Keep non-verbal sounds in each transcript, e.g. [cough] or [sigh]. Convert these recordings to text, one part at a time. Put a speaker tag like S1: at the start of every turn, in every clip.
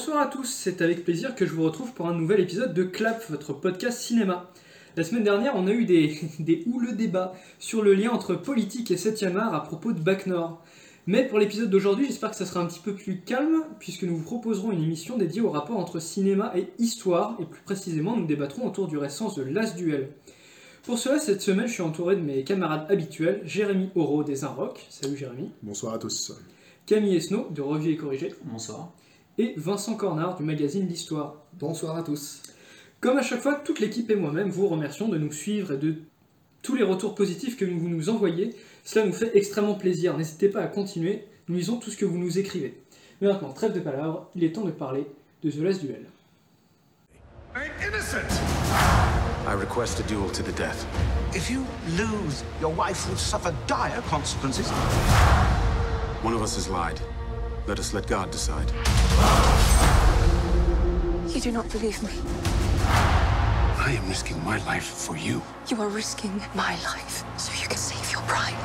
S1: Bonsoir à tous, c'est avec plaisir que je vous retrouve pour un nouvel épisode de Clap, votre podcast cinéma. La semaine dernière, on a eu des, [laughs] des houleux débats sur le lien entre politique et 7 art à propos de Bac Nord. Mais pour l'épisode d'aujourd'hui, j'espère que ça sera un petit peu plus calme, puisque nous vous proposerons une émission dédiée au rapport entre cinéma et histoire, et plus précisément, nous débattrons autour du récent de Last Duel. Pour cela, cette semaine, je suis entouré de mes camarades habituels, Jérémy Oro des Inrock. Salut Jérémy.
S2: Bonsoir à tous.
S1: Camille Esnault de Revue et Corrigé.
S3: Bonsoir.
S1: Et Vincent Cornard du magazine L'Histoire.
S4: Bonsoir à tous.
S1: Comme à chaque fois, toute l'équipe et moi-même vous remercions de nous suivre et de tous les retours positifs que vous nous envoyez. Cela nous fait extrêmement plaisir. N'hésitez pas à continuer. Nous lisons tout ce que vous nous écrivez. Mais maintenant, trêve de palabres, il est temps de parler de The Last Duel.
S5: I request a duel to the death.
S6: If you lose, your wife will suffer dire consequences.
S5: One of us has lied. Let us let God decide.
S7: You do not believe me.
S6: I am risking my life for you.
S7: You are risking my life so you can save your pride.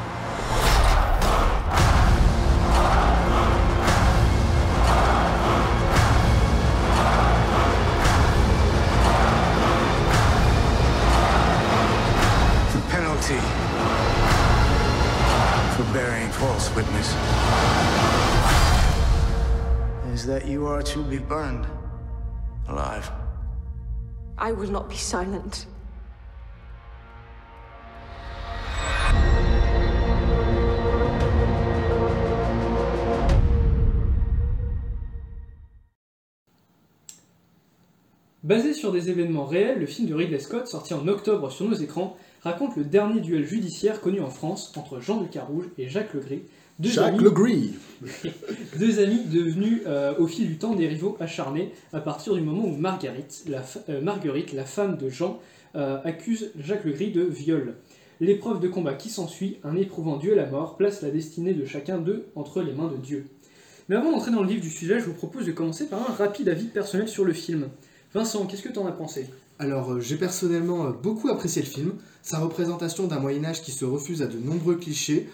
S6: The penalty for bearing false witness is that you are to be burned alive.
S7: I will not be silent.
S1: Basé sur des événements réels, le film de Ridley Scott, sorti en octobre sur nos écrans, raconte le dernier duel judiciaire connu en France entre Jean de Carouge et Jacques Legris, deux
S2: Jacques
S1: amis, [laughs] deux amis devenus euh, au fil du temps des rivaux acharnés à partir du moment où Marguerite, la, euh, Marguerite, la femme de Jean, euh, accuse Jacques Legris de viol. L'épreuve de combat qui s'ensuit, un éprouvant duel à mort, place la destinée de chacun d'eux entre les mains de Dieu. Mais avant d'entrer dans le vif du sujet, je vous propose de commencer par un rapide avis personnel sur le film. Vincent, qu'est-ce que t'en as pensé?
S4: Alors, j'ai personnellement beaucoup apprécié le film. Sa représentation d'un Moyen-Âge qui se refuse à de nombreux clichés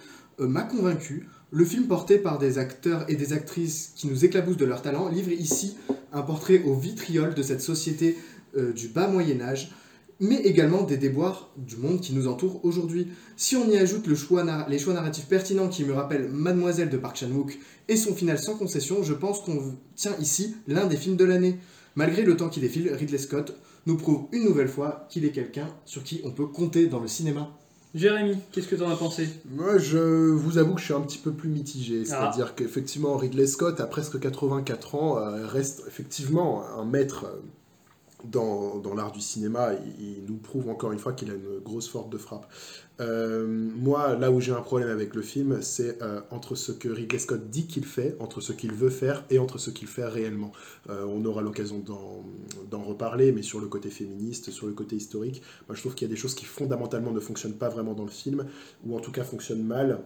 S4: m'a convaincu. Le film porté par des acteurs et des actrices qui nous éclaboussent de leur talent livre ici un portrait au vitriol de cette société euh, du bas Moyen-Âge, mais également des déboires du monde qui nous entoure aujourd'hui. Si on y ajoute les choix narratifs pertinents qui me rappellent Mademoiselle de Park Chan-wook et son final sans concession, je pense qu'on tient ici l'un des films de l'année. Malgré le temps qui défile, Ridley Scott nous prouve une nouvelle fois qu'il est quelqu'un sur qui on peut compter dans le cinéma.
S1: Jérémy, qu'est-ce que t'en as pensé?
S2: Moi, je vous avoue que je suis un petit peu plus mitigé.
S1: Ah.
S2: C'est-à-dire qu'effectivement, Ridley Scott, à presque 84 ans, euh, reste effectivement un maître euh, dans, dans l'art du cinéma. Il, il nous prouve encore une fois qu'il a une grosse force de frappe. Euh, moi, là où j'ai un problème avec le film, c'est euh, entre ce que Ridley Scott dit qu'il fait, entre ce qu'il veut faire et entre ce qu'il fait réellement. Euh, on aura l'occasion d'en reparler, mais sur le côté féministe, sur le côté historique, moi je trouve qu'il y a des choses qui fondamentalement ne fonctionnent pas vraiment dans le film, ou en tout cas fonctionnent mal.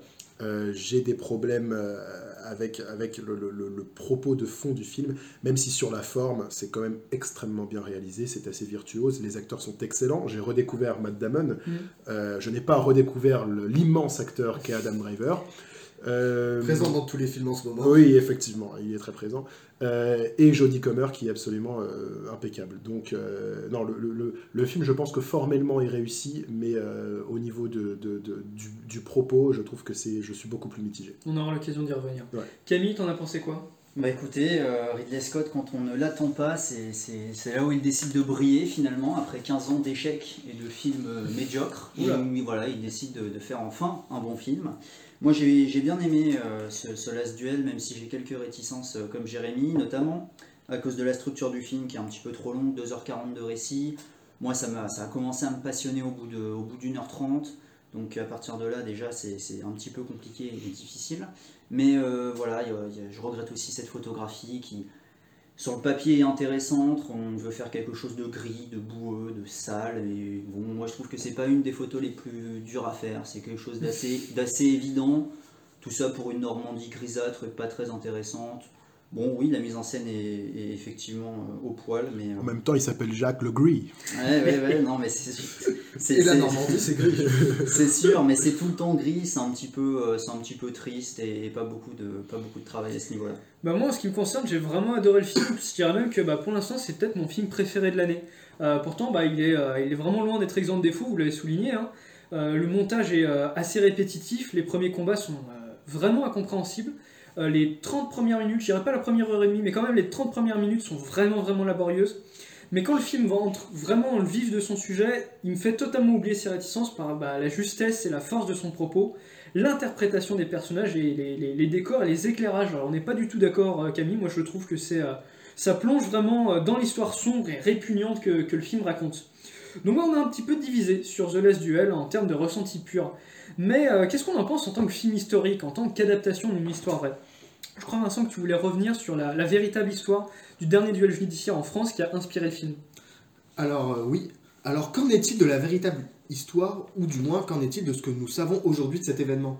S2: J'ai des problèmes avec, avec le, le- le- le propos de fond du film, même si sur la forme, c'est quand même extrêmement bien réalisé, c'est assez virtuose, les acteurs sont excellents. J'ai redécouvert Matt Damon, Euh, je n'ai pas redécouvert l'immense acteur qu'est Adam Driver. Euh,
S4: Présent dans tous les films en ce moment.
S2: oui, effectivement, il est très présent. Euh, et Jodie Comer qui est absolument euh, impeccable. Donc, euh, non, le, le- film, je pense que formellement est réussi, mais euh, au niveau de, de- de- du, du propos, je trouve que c'est, je suis beaucoup plus mitigé.
S1: On aura l'occasion d'y revenir.
S2: Ouais.
S1: Camille, t'en as pensé quoi?
S3: Bah écoutez, euh, Ridley Scott, quand on ne l'attend pas, c'est là où il décide de briller finalement, après 15 ans d'échecs et de films euh, médiocres.
S1: Oula.
S3: voilà, il décide de, de faire enfin un bon film. Moi j'ai bien aimé euh, ce, ce Last Duel, même si j'ai quelques réticences comme Jérémy, notamment à cause de la structure du film qui est un petit peu trop longue, 2h40 de récit. Moi ça, ça a commencé à me passionner au bout d'une heure trente. Donc à partir de là, déjà, c'est un petit peu compliqué et difficile. Mais euh, voilà, il y a- il y a- je regrette aussi cette photographie qui, sur le papier, est intéressante. On veut faire quelque chose de gris, de boueux, de sale. Et bon, moi, je trouve que c'est pas une des photos les plus dures à faire. C'est quelque chose d'assez évident. Tout ça pour une Normandie grisâtre pas très intéressante. Bon, oui, la mise en scène est, est effectivement euh, au poil, mais. euh,
S2: En même temps, il s'appelle Jacques Le Gris.
S3: Ouais, ouais, ouais, non, mais c'est. [laughs] c'est-
S4: la
S3: c'est-
S4: Normandie, c'est gris. [laughs]
S3: C'est sûr, mais c'est tout le temps gris, c'est un petit peu, euh, c'est un petit peu triste et, et pas beaucoup de, pas beaucoup de travail à ce niveau-là.
S1: Bah moi, en ce qui me concerne, j'ai vraiment adoré le film. Je dirais même que bah, pour l'instant, c'est peut-être mon film préféré de l'année. Euh, pourtant, bah, il, est, euh, il est vraiment loin d'être exempt de défauts, vous l'avez souligné. hein. Euh, le montage est euh, assez répétitif, les premiers combats sont euh, vraiment incompréhensibles. Euh, les 30 premières minutes, je dirais pas la première heure et demie, mais quand même les 30 premières minutes sont vraiment, vraiment laborieuses. Mais quand le film va entre vraiment dans le vif de son sujet, il me fait totalement oublier ses réticences par bah, la justesse et la force de son propos l'interprétation des personnages, et les, décors et les éclairages. Alors on n'est pas du tout d'accord, euh, Camille. Moi je trouve que c'est, euh, ça plonge vraiment dans l'histoire sombre et répugnante que, que le film raconte. Donc là on est un petit peu divisé sur The Last Duel en termes de ressenti pur. Mais euh, qu'est-ce qu'on en pense en tant que film historique, en tant qu'adaptation d'une histoire vraie? Je crois Vincent que tu voulais revenir sur la, véritable histoire du dernier duel judiciaire en France qui a inspiré le film.
S4: Alors euh, oui, alors qu'en est-il de la véritable histoire, ou du moins qu'en est-il de ce que nous savons aujourd'hui de cet événement?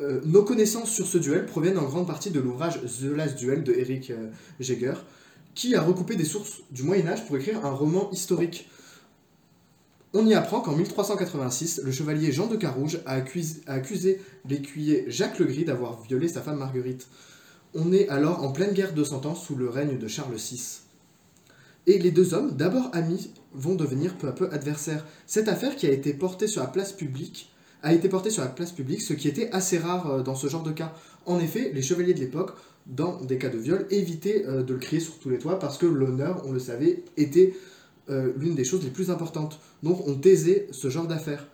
S4: Euh, Nos connaissances sur ce duel proviennent en grande partie de l'ouvrage The Last Duel de Eric Jäger, qui a recoupé des sources du Moyen Âge pour écrire un roman historique. On y apprend qu'en 1386, le chevalier Jean de Carouge a accusé, l'écuyer Jacques le Gris d'avoir violé sa femme Marguerite. On est alors en pleine guerre de Cent Ans sous le règne de Charles VI. Et les deux hommes, d'abord amis, vont devenir peu à peu adversaires. Cette affaire qui a été portée sur la place publique a été portée sur la place publique, ce qui était assez rare euh, dans ce genre de cas. En effet, les chevaliers de l'époque, dans des cas de viol, évitaient euh, de le crier sur tous les toits parce que l'honneur, on le savait, était euh, l'une des choses les plus importantes. Donc on taisait ce genre d'affaires.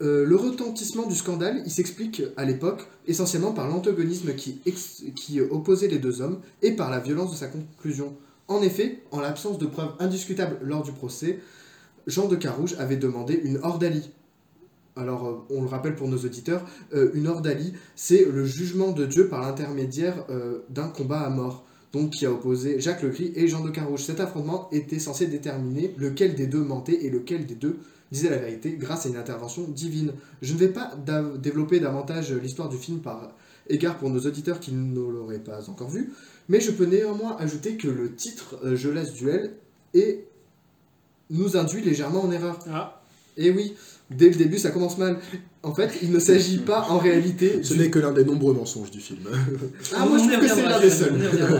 S4: Euh, le retentissement du scandale, il s'explique à l'époque essentiellement par l'antagonisme qui, opposait les deux hommes et par la violence de sa conclusion. En effet, en l'absence de preuves indiscutables lors du procès, Jean de Carouge avait demandé une ordalie. Alors, euh, on le rappelle pour nos auditeurs, une ordalie, c'est le jugement de Dieu par l'intermédiaire d'un combat à mort, donc qui a opposé Jacques le Gris et Jean de Carouge. Cet affrontement était censé déterminer lequel des deux mentait et lequel des deux disait la vérité grâce à une intervention divine. Je ne vais pas développer davantage l'histoire du film par égard pour nos auditeurs qui ne l'auraient pas encore vu, mais je peux néanmoins ajouter que le titre euh, Je laisse duel et nous induit légèrement en erreur.
S1: Ah,
S4: Et oui, dès le début ça commence mal. En fait, il ne s'agit pas en réalité
S2: Ce
S4: du-
S2: n'est que l'un des nombreux mensonges du film.
S4: Ah, moi je trouve que c'est l'un des seuls.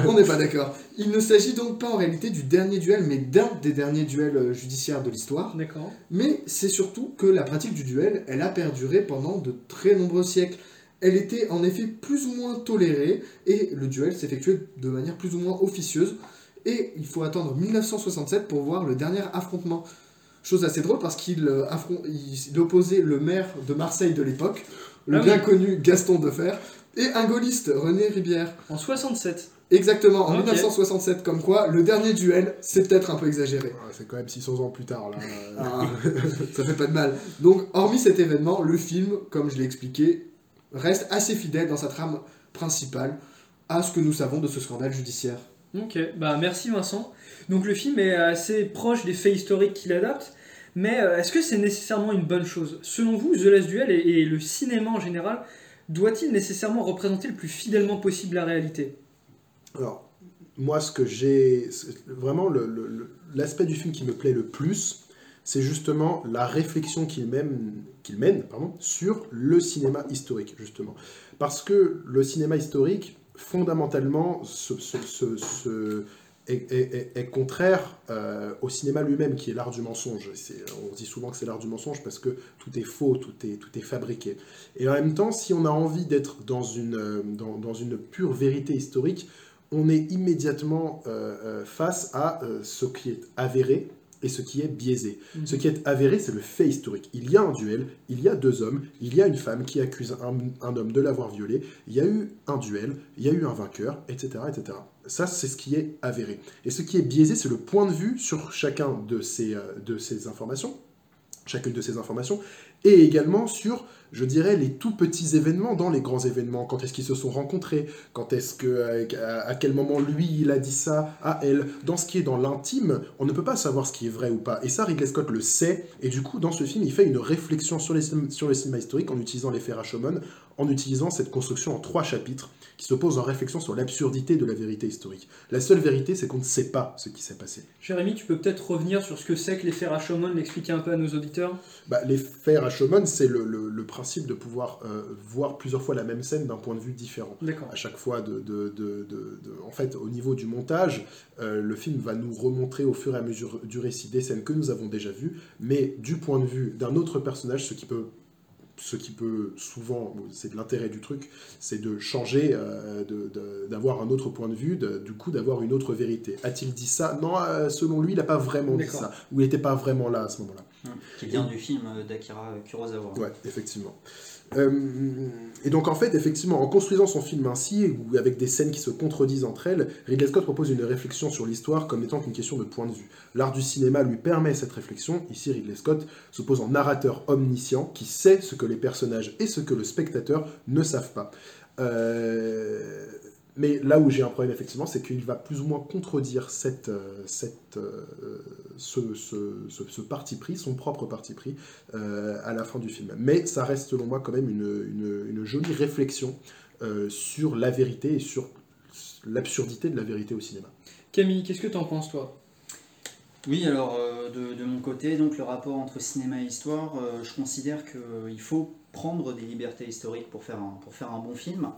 S1: On
S4: n'est pas d'accord. Il ne s'agit donc pas en réalité du dernier duel, mais d'un des derniers duels euh, judiciaires de l'histoire.
S1: d'accord.
S4: Mais c'est surtout que la pratique du duel, elle a perduré pendant de très nombreux siècles. Elle était en effet plus ou moins tolérée et le duel s'effectuait de manière plus ou moins officieuse. Et il faut attendre 1967 pour voir le dernier affrontement. Chose assez drôle parce qu'il euh, affron- il- opposait le maire de Marseille de l'époque, le
S1: Ah
S4: bien
S1: oui.
S4: connu Gaston Defer, et un gaulliste, René Ribière.
S1: En 67.
S4: Exactement, en
S1: Ok.
S4: 1967, comme quoi le dernier duel, c'est peut-être un peu exagéré.
S2: Ah, C'est quand même 600 ans plus tard, là.
S4: Ah, [laughs] ça fait pas de mal. Donc, hormis cet événement, le film, comme je l'ai expliqué, reste assez fidèle dans sa trame principale à ce que nous savons de ce scandale judiciaire.
S1: Ok, bah merci Vincent. Donc le film est assez proche des faits historiques qu'il adapte, mais euh, est-ce que c'est nécessairement une bonne chose? Selon vous, The Last Duel et, le cinéma en général, doit-il nécessairement représenter le plus fidèlement possible la réalité?
S2: Alors, moi, ce que j'ai. Vraiment, l'aspect du film qui me plaît le plus, c'est justement la réflexion qu'il mène, mène pardon, sur le cinéma historique, justement. Parce que le cinéma historique, fondamentalement, se- est, contraire euh, au cinéma lui-même, qui est l'art du mensonge. On dit souvent que c'est l'art du mensonge parce que tout est faux, tout est, tout est fabriqué. Et en même temps, si on a envie d'être dans une, euh, dans, dans une pure vérité historique, on est immédiatement euh, face à ce qui est avéré et ce qui est biaisé.
S1: Mhm.
S2: Ce qui est avéré, c'est le fait historique. Il y a un duel, il y a deux hommes, il y a une femme qui accuse un, un homme de l'avoir violé, il y a eu un duel, il y a eu un vainqueur, etc. etc. Ça, c'est ce qui est avéré. Et ce qui est biaisé, c'est le point de vue sur chacun de ces, euh, de ces informations, chacune de ces informations, et également sur je dirais, les tout petits événements dans les grands événements. Quand est-ce qu'ils se sont rencontrés? Quand est-ce que, à, à quel moment lui, il a dit ça à elle? Dans ce qui est dans l'intime, on ne peut pas savoir ce qui est vrai ou pas. Et ça, Ridley Scott le sait. Et du coup, dans ce film, il fait une réflexion sur, les, sur le cinéma historique en utilisant l'effet Rashomon, en utilisant cette construction en trois chapitres qui se pose en réflexion sur l'absurdité de la vérité historique. La seule vérité, c'est qu'on ne sait pas ce qui s'est passé.
S1: Jérémy, tu peux peut-être revenir sur ce que c'est que l'effet Rashomon, l'expliquer un peu à nos auditeurs?
S2: Bah, Rashomon, c'est le, le- le principe de pouvoir euh, voir plusieurs fois la même scène d'un point de vue différent.
S1: D'accord.
S2: à chaque fois de, de- de- de- de- en fait au niveau du montage euh, le film va nous remontrer au fur et à mesure du récit des scènes que nous avons déjà vues mais du point de vue d'un autre personnage ce qui peut ce qui peut souvent, c'est de l'intérêt du truc, c'est de changer, euh, d'avoir un autre point de vue, de- du coup d'avoir une autre vérité. A-t-il dit ça? Non, euh, selon lui, il n'a pas vraiment dit ça, ou il n'était pas vraiment là à ce moment-là.
S3: Qui vient du film d'Akira Kurosawa.
S2: Ouais, effectivement. Euh, et donc en fait, effectivement, en construisant son film ainsi, ou avec des scènes qui se contredisent entre elles, Ridley Scott propose une réflexion sur l'histoire comme étant une question de point de vue. L'art du cinéma lui permet cette réflexion. Ici, Ridley Scott se pose en narrateur omniscient qui sait ce que les personnages et ce que le spectateur ne savent pas. Euh, mais là où j'ai un problème, effectivement, c'est qu'il va plus ou moins contredire euh, euh, ce, parti pris, son propre parti pris, euh, à la fin du film. Mais ça reste, selon moi, quand même une, jolie réflexion sur la vérité et sur l'absurdité de la vérité au cinéma.
S1: Camille, qu'est-ce que t'en penses, toi?
S3: Oui, alors euh, de, de mon côté, donc le rapport entre cinéma et histoire, euh, je considère qu'il faut prendre des libertés historiques pour faire un, pour faire un bon film.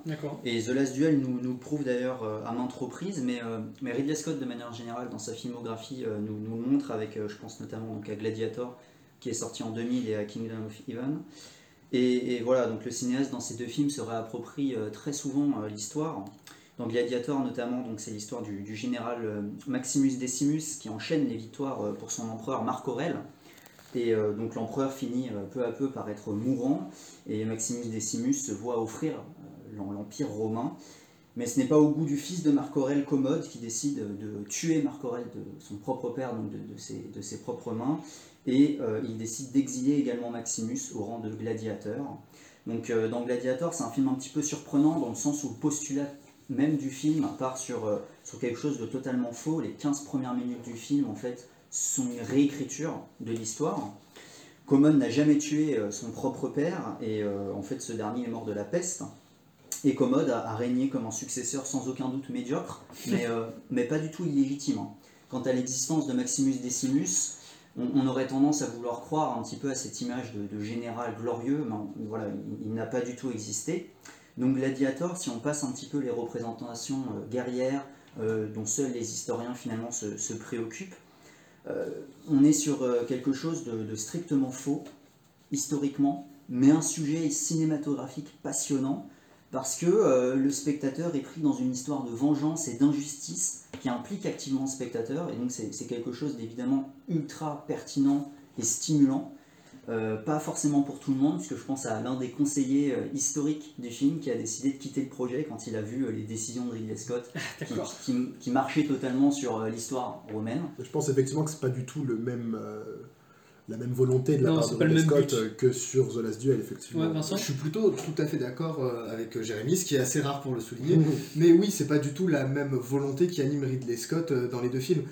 S3: Et The Last Duel nous, nous prouve d'ailleurs euh, à maintes reprises, mais, euh, mais Ridley Scott, de manière générale, dans sa filmographie, euh, nous, nous le montre avec, euh, je pense notamment donc, à Gladiator, qui est sorti en 2000, et à Kingdom of Heaven. Et, et voilà, donc le cinéaste dans ces deux films se réapproprie euh, très souvent euh, l'histoire. Dans Gladiator notamment, donc c'est l'histoire du, général euh, Maximus Decimus qui enchaîne les victoires euh, pour son empereur Marc Aurèle. Et euh, donc l'empereur finit peu à peu par être mourant et Maximus Decimus se voit offrir l'em- l'empire romain. Mais ce n'est pas au goût du fils de Marc Aurèle Commode qui décide de tuer Marc Aurèle de son propre père, donc de, ses, de ses propres mains. Et il décide d'exiler également Maximus au rang de gladiateur. Donc dans Gladiator, c'est un film un petit peu surprenant dans le sens où le postulat même du film part sur, euh, sur quelque chose de totalement faux. Les 15 premières minutes du film, en fait, sont une réécriture de l'histoire. Commode n'a jamais tué euh, son propre père, et euh, en fait, ce dernier est mort de la peste. Et Commode a, régné comme un successeur sans aucun doute médiocre, mais, pas du tout illégitime. hein. Quant à l'existence de Maximus Decimus, on, aurait tendance à vouloir croire un petit peu à cette image de, général glorieux, mais voilà, il, il n'a pas du tout existé. Donc Gladiator, si on passe un petit peu les représentations euh, guerrières euh, dont seuls les historiens finalement se, préoccupent, euh, on est sur quelque chose de, strictement faux, historiquement, mais un sujet cinématographique passionnant, parce que le spectateur est pris dans une histoire de vengeance et d'injustice qui implique activement le spectateur, et donc c'est quelque chose d'évidemment ultra pertinent et stimulant. Euh, pas forcément pour tout le monde, puisque je pense à l'un des conseillers euh, historiques du film qui a décidé de quitter le projet quand il a vu euh, les décisions de Ridley Scott, qui,
S1: D'accord.
S3: qui- qui marchaient totalement sur euh, l'histoire romaine.
S2: Je pense effectivement que c'est pas du tout le même, euh, la même volonté de la
S1: Non,
S2: part de Ridley Scott
S1: but.
S2: que sur The Last Duel, effectivement.
S1: Ouais, Vincent
S4: Je suis plutôt tout à fait d'accord avec Jérémy, ce qui est assez rare pour le souligner.
S2: Mhm.
S4: Mais oui, c'est pas du tout la même volonté qui anime Ridley Scott dans les deux films.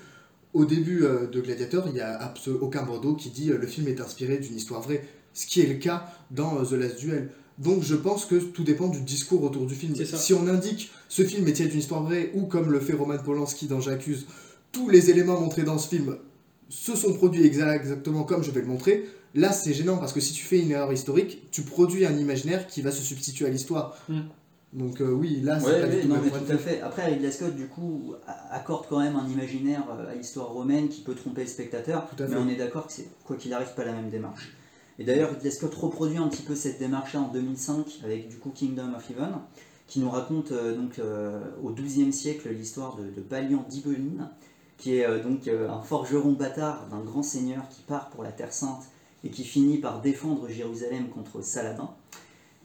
S4: Au début euh, de Gladiator, il n'y a aucun bandeau qui dit euh, le film est inspiré d'une histoire vraie, ce qui est le cas dans euh, The Last Duel. Donc je pense que tout dépend du discours autour du film. Si on indique ce film est tiré d'une histoire vraie, ou comme le fait Roman Polanski dans J'accuse, tous les éléments montrés dans ce film se sont produits exa- exactement comme je vais le montrer, là c'est gênant parce que si tu fais une erreur historique, tu produis un imaginaire qui va se substituer à l'histoire.
S1: Mm.
S4: Donc euh, oui, là c'est
S3: Ouais,
S4: pas du
S3: non,
S4: le
S3: mais tout à fait. Après, Ridley Scott, du coup, accorde quand même un imaginaire euh, à l'histoire romaine qui peut tromper le spectateur, mais on est d'accord que c'est, quoi qu'il arrive, pas la même démarche. Et d'ailleurs, Ridley Scott reproduit un petit peu cette démarche-là en 2005 avec, du coup, Kingdom of Heaven, qui nous raconte euh, donc euh, au XIIe siècle l'histoire de, de Balian d'Ibeline, qui est donc un forgeron bâtard d'un grand seigneur qui part pour la Terre Sainte et qui finit par défendre Jérusalem contre Saladin.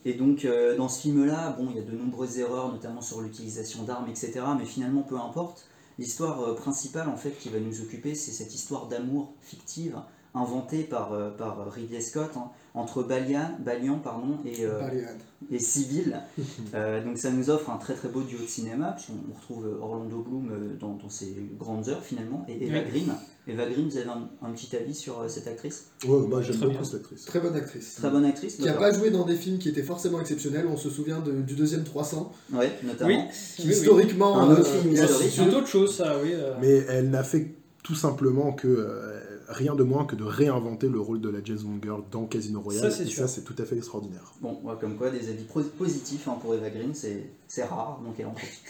S3: Et donc euh, dans ce film-là, bon, il y a de nombreuses erreurs, notamment sur l'utilisation d'armes, etc. Mais finalement, peu importe. L'histoire euh, principale, en fait, qui va nous occuper, c'est cette histoire d'amour fictive inventé par, euh, par Ridley Scott hein, entre Balian, Balian pardon, et, euh, et Sibyl. [laughs] Euh, donc ça nous offre un très très beau duo de cinéma, puisqu'on on retrouve Orlando Bloom dans, dans ses grandes heures finalement, et Eva
S1: Oui.
S3: Green. Eva Green, vous avez un, un petit avis sur euh, cette actrice?
S2: Ouais, moi j'aime
S1: Très
S2: beaucoup
S1: bien.
S2: cette actrice.
S4: Très bonne actrice.
S3: Très bonne actrice,
S4: Qui n'a pas joué dans des films qui étaient forcément exceptionnels. On se souvient de- du deuxième 300,
S3: Ouais, notamment.
S1: Oui,
S4: qui
S1: oui,
S4: historiquement.
S3: Un autre
S4: euh,
S3: film
S4: est
S3: historique,
S1: C'est autre chose, ça, oui. euh.
S2: Mais elle n'a fait tout simplement que euh, rien de moins que de réinventer le rôle de la James Bond Girl dans Casino Royale.
S1: Ça, c'est
S2: et
S1: sûr.
S2: ça, c'est tout à fait extraordinaire.
S3: Bon, ouais, comme quoi, des avis positifs hein, pour Eva Green, c'est c'est rare, donc elle en profite.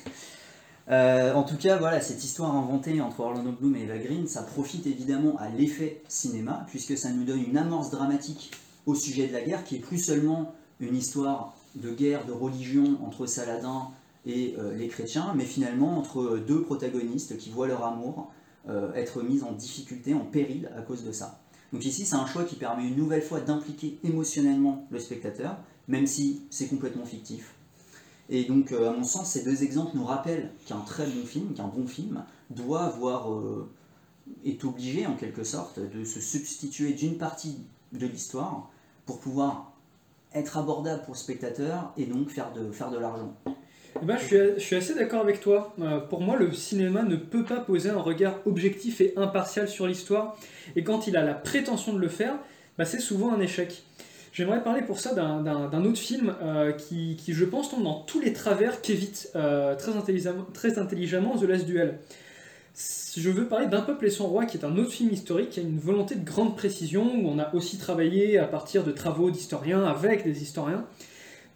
S3: Euh, en tout cas, voilà, cette histoire inventée entre Orlando Bloom et Eva Green, ça profite évidemment à l'effet cinéma, puisque ça nous donne une amorce dramatique au sujet de la guerre, qui est plus seulement une histoire de guerre, de religion entre Saladin et euh, les chrétiens, mais finalement entre deux protagonistes qui voient leur amour euh, être mis en difficulté, en péril à cause de ça. Donc ici, c'est un choix qui permet une nouvelle fois d'impliquer émotionnellement le spectateur, même si c'est complètement fictif. Et donc, euh, à mon sens, ces deux exemples nous rappellent qu'un très bon film, qu'un bon film, doit avoir, euh, est obligé en quelque sorte de se substituer d'une partie de l'histoire pour pouvoir être abordable pour le spectateur et donc faire de, faire de l'argent.
S1: Eh ben, je, suis, assez d'accord avec toi. Euh, pour moi, le cinéma ne peut pas poser un regard objectif et impartial sur l'histoire. Et quand il a la prétention de le faire, bah, c'est souvent un échec. J'aimerais parler pour ça d'un- autre film euh, qui, je pense, tombe dans tous les travers qu'évite euh, très, intelligemment, très intelligemment The Last Duel. Je veux parler d'Un peuple et son roi, qui est un autre film historique qui a une volonté de grande précision, où on a aussi travaillé à partir de travaux d'historiens, avec des historiens.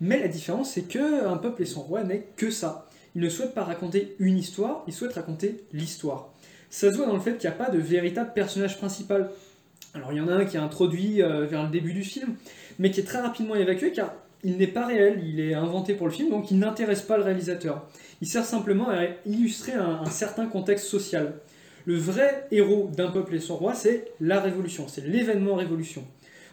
S1: Mais la différence, c'est que Un peuple et son roi n'est que ça. Il ne souhaite pas raconter une histoire, il souhaite raconter l'histoire. Ça se voit dans le fait qu'il n'y a pas de véritable personnage principal. Alors il y en a un qui est introduit euh, vers le début du film, mais qui est très rapidement évacué car il n'est pas réel, il est inventé pour le film, donc il n'intéresse pas le réalisateur. Il sert simplement à illustrer un, certain contexte social. Le vrai héros d'un peuple et son roi, c'est la révolution, c'est l'événement révolution.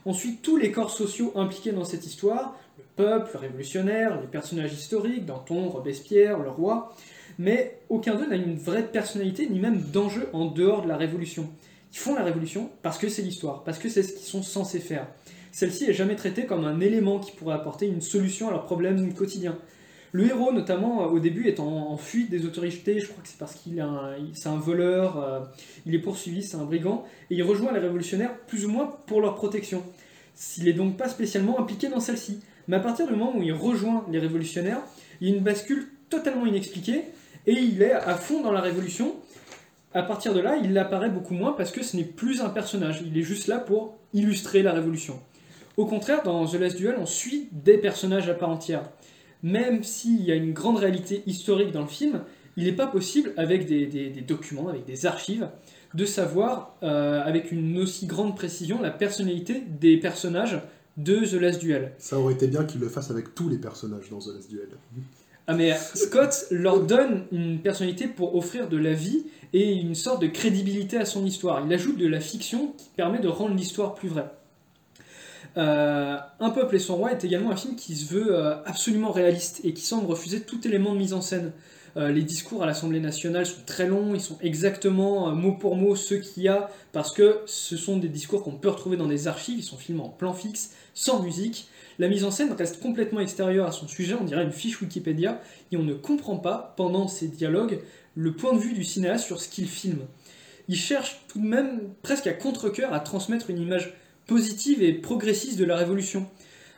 S1: On suit tous les corps sociaux impliqués dans cette histoire, le peuple, le révolutionnaire, les personnages historiques, Danton, Robespierre, le roi, mais aucun d'eux n'a une vraie personnalité ni même d'enjeu en dehors de la révolution. Font la révolution parce que c'est l'histoire, parce que c'est ce qu'ils sont censés faire. Celle-ci est jamais traitée comme un élément qui pourrait apporter une solution à leurs problèmes quotidiens. Le héros, notamment au début, est en, fuite des autorités, je crois que c'est parce qu'il c'est un voleur, euh, il est poursuivi, c'est un brigand, et il rejoint les révolutionnaires plus ou moins pour leur protection. Il n'est donc pas spécialement impliqué dans celle-ci. Mais à partir du moment où il rejoint les révolutionnaires, il y a une bascule totalement inexpliquée, et il est à fond dans la révolution. À partir de là, il apparaît beaucoup moins parce que ce n'est plus un personnage, il est juste là pour illustrer la révolution. Au contraire, dans The Last Duel, on suit des personnages à part entière. Même s'il y a une grande réalité historique dans le film, il n'est pas possible, avec des, documents, avec des archives, de savoir euh, avec une aussi grande précision la personnalité des personnages de The Last Duel.
S2: Ça aurait été bien qu'il le fasse avec tous les personnages dans The Last Duel.
S1: Ah mais Scott leur donne une personnalité pour offrir de la vie et une sorte de crédibilité à son histoire. Il ajoute de la fiction qui permet de rendre l'histoire plus vraie. Euh, un peuple et son roi est également un film qui se veut euh, absolument réaliste et qui semble refuser tout élément de mise en scène. Euh, les discours à l'Assemblée nationale sont très longs, ils sont exactement euh, mot pour mot ceux qu'il y a, parce que ce sont des discours qu'on peut retrouver dans des archives, ils sont filmés en plan fixe, sans musique. La mise en scène reste complètement extérieure à son sujet, on dirait une fiche Wikipédia, et on ne comprend pas, pendant ces dialogues, le point de vue du cinéaste sur ce qu'il filme. Il cherche tout de même presque à contre-coeur à transmettre une image positive et progressiste de la Révolution.